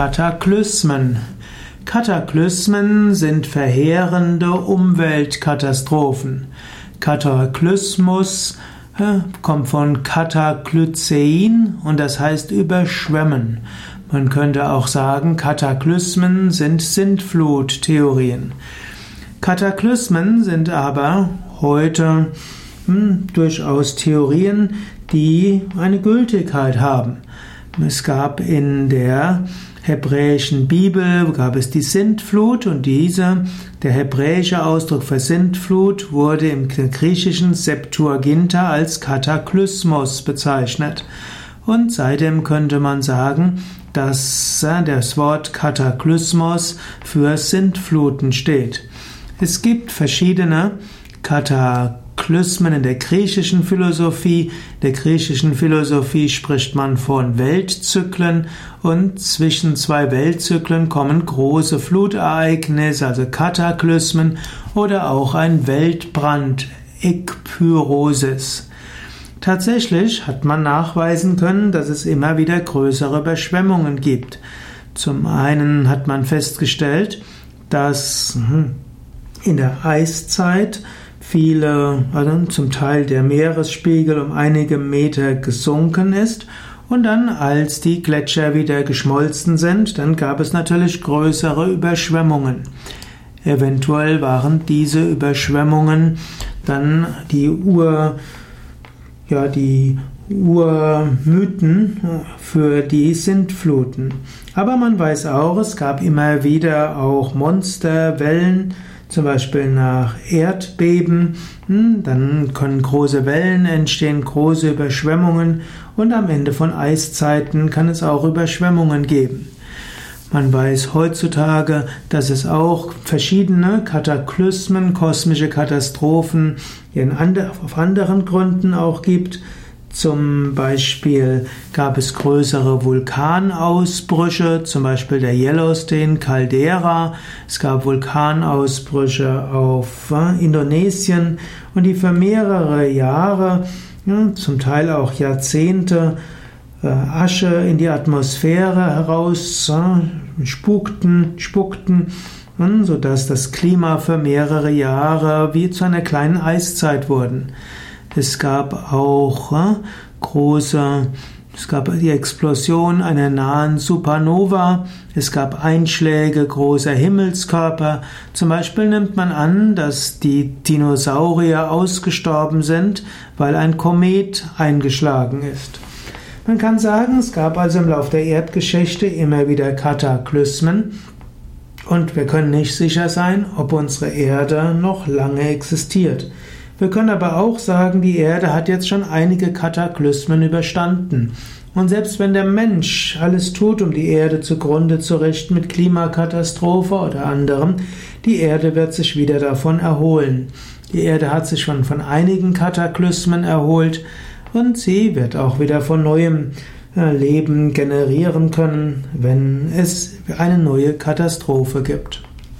Kataklysmen. Kataklysmen sind verheerende Umweltkatastrophen. Kataklysmus äh, kommt von Kataklyzein und das heißt überschwemmen. Man könnte auch sagen, Kataklysmen sind Sintfluttheorien. Kataklysmen sind aber heute hm, durchaus Theorien, die eine Gültigkeit haben. Es gab in der hebräischen Bibel gab es die Sintflut und diese, der hebräische Ausdruck für Sintflut, wurde im griechischen Septuaginta als Kataklysmos bezeichnet. Und seitdem könnte man sagen, dass äh, das Wort Kataklysmos für Sintfluten steht. Es gibt verschiedene Kataklysmos Kataklysmen in der griechischen Philosophie. In der griechischen Philosophie spricht man von Weltzyklen und zwischen zwei Weltzyklen kommen große Flutereignisse, also Kataklysmen oder auch ein Weltbrand, Ekpyrosis. Tatsächlich hat man nachweisen können, dass es immer wieder größere Überschwemmungen gibt. Zum einen hat man festgestellt, dass hm, in der Eiszeit viele, also zum Teil der Meeresspiegel um einige Meter gesunken ist. Und dann, als die Gletscher wieder geschmolzen sind, dann gab es natürlich größere Überschwemmungen. Eventuell waren diese Überschwemmungen dann die Ur, ja, die Urmythen für die Sintfluten. Aber man weiß auch, es gab immer wieder auch Monsterwellen, zum Beispiel nach Erdbeben, hm, dann können große Wellen entstehen, große Überschwemmungen und am Ende von Eiszeiten kann es auch Überschwemmungen geben. Man weiß heutzutage, dass es auch verschiedene Kataklysmen, kosmische Katastrophen auf anderen Gründen auch gibt. Zum Beispiel gab es größere Vulkanausbrüche, zum Beispiel der Yellowstone Caldera. Es gab Vulkanausbrüche auf äh, Indonesien und die für mehrere Jahre, ja, zum Teil auch Jahrzehnte, äh, Asche in die Atmosphäre heraus äh, spukten, spuckten, hm, sodass das Klima für mehrere Jahre wie zu einer kleinen Eiszeit wurden. Es gab auch äh, große, es gab die Explosion einer nahen Supernova, es gab Einschläge großer Himmelskörper. Zum Beispiel nimmt man an, dass die Dinosaurier ausgestorben sind, weil ein Komet eingeschlagen ist. Man kann sagen, es gab also im Laufe der Erdgeschichte immer wieder Kataklysmen und wir können nicht sicher sein, ob unsere Erde noch lange existiert. Wir können aber auch sagen, die Erde hat jetzt schon einige Kataklysmen überstanden. Und selbst wenn der Mensch alles tut, um die Erde zugrunde zu richten mit Klimakatastrophe oder anderem, die Erde wird sich wieder davon erholen. Die Erde hat sich schon von einigen Kataklysmen erholt und sie wird auch wieder von neuem äh, Leben generieren können, wenn es eine neue Katastrophe gibt.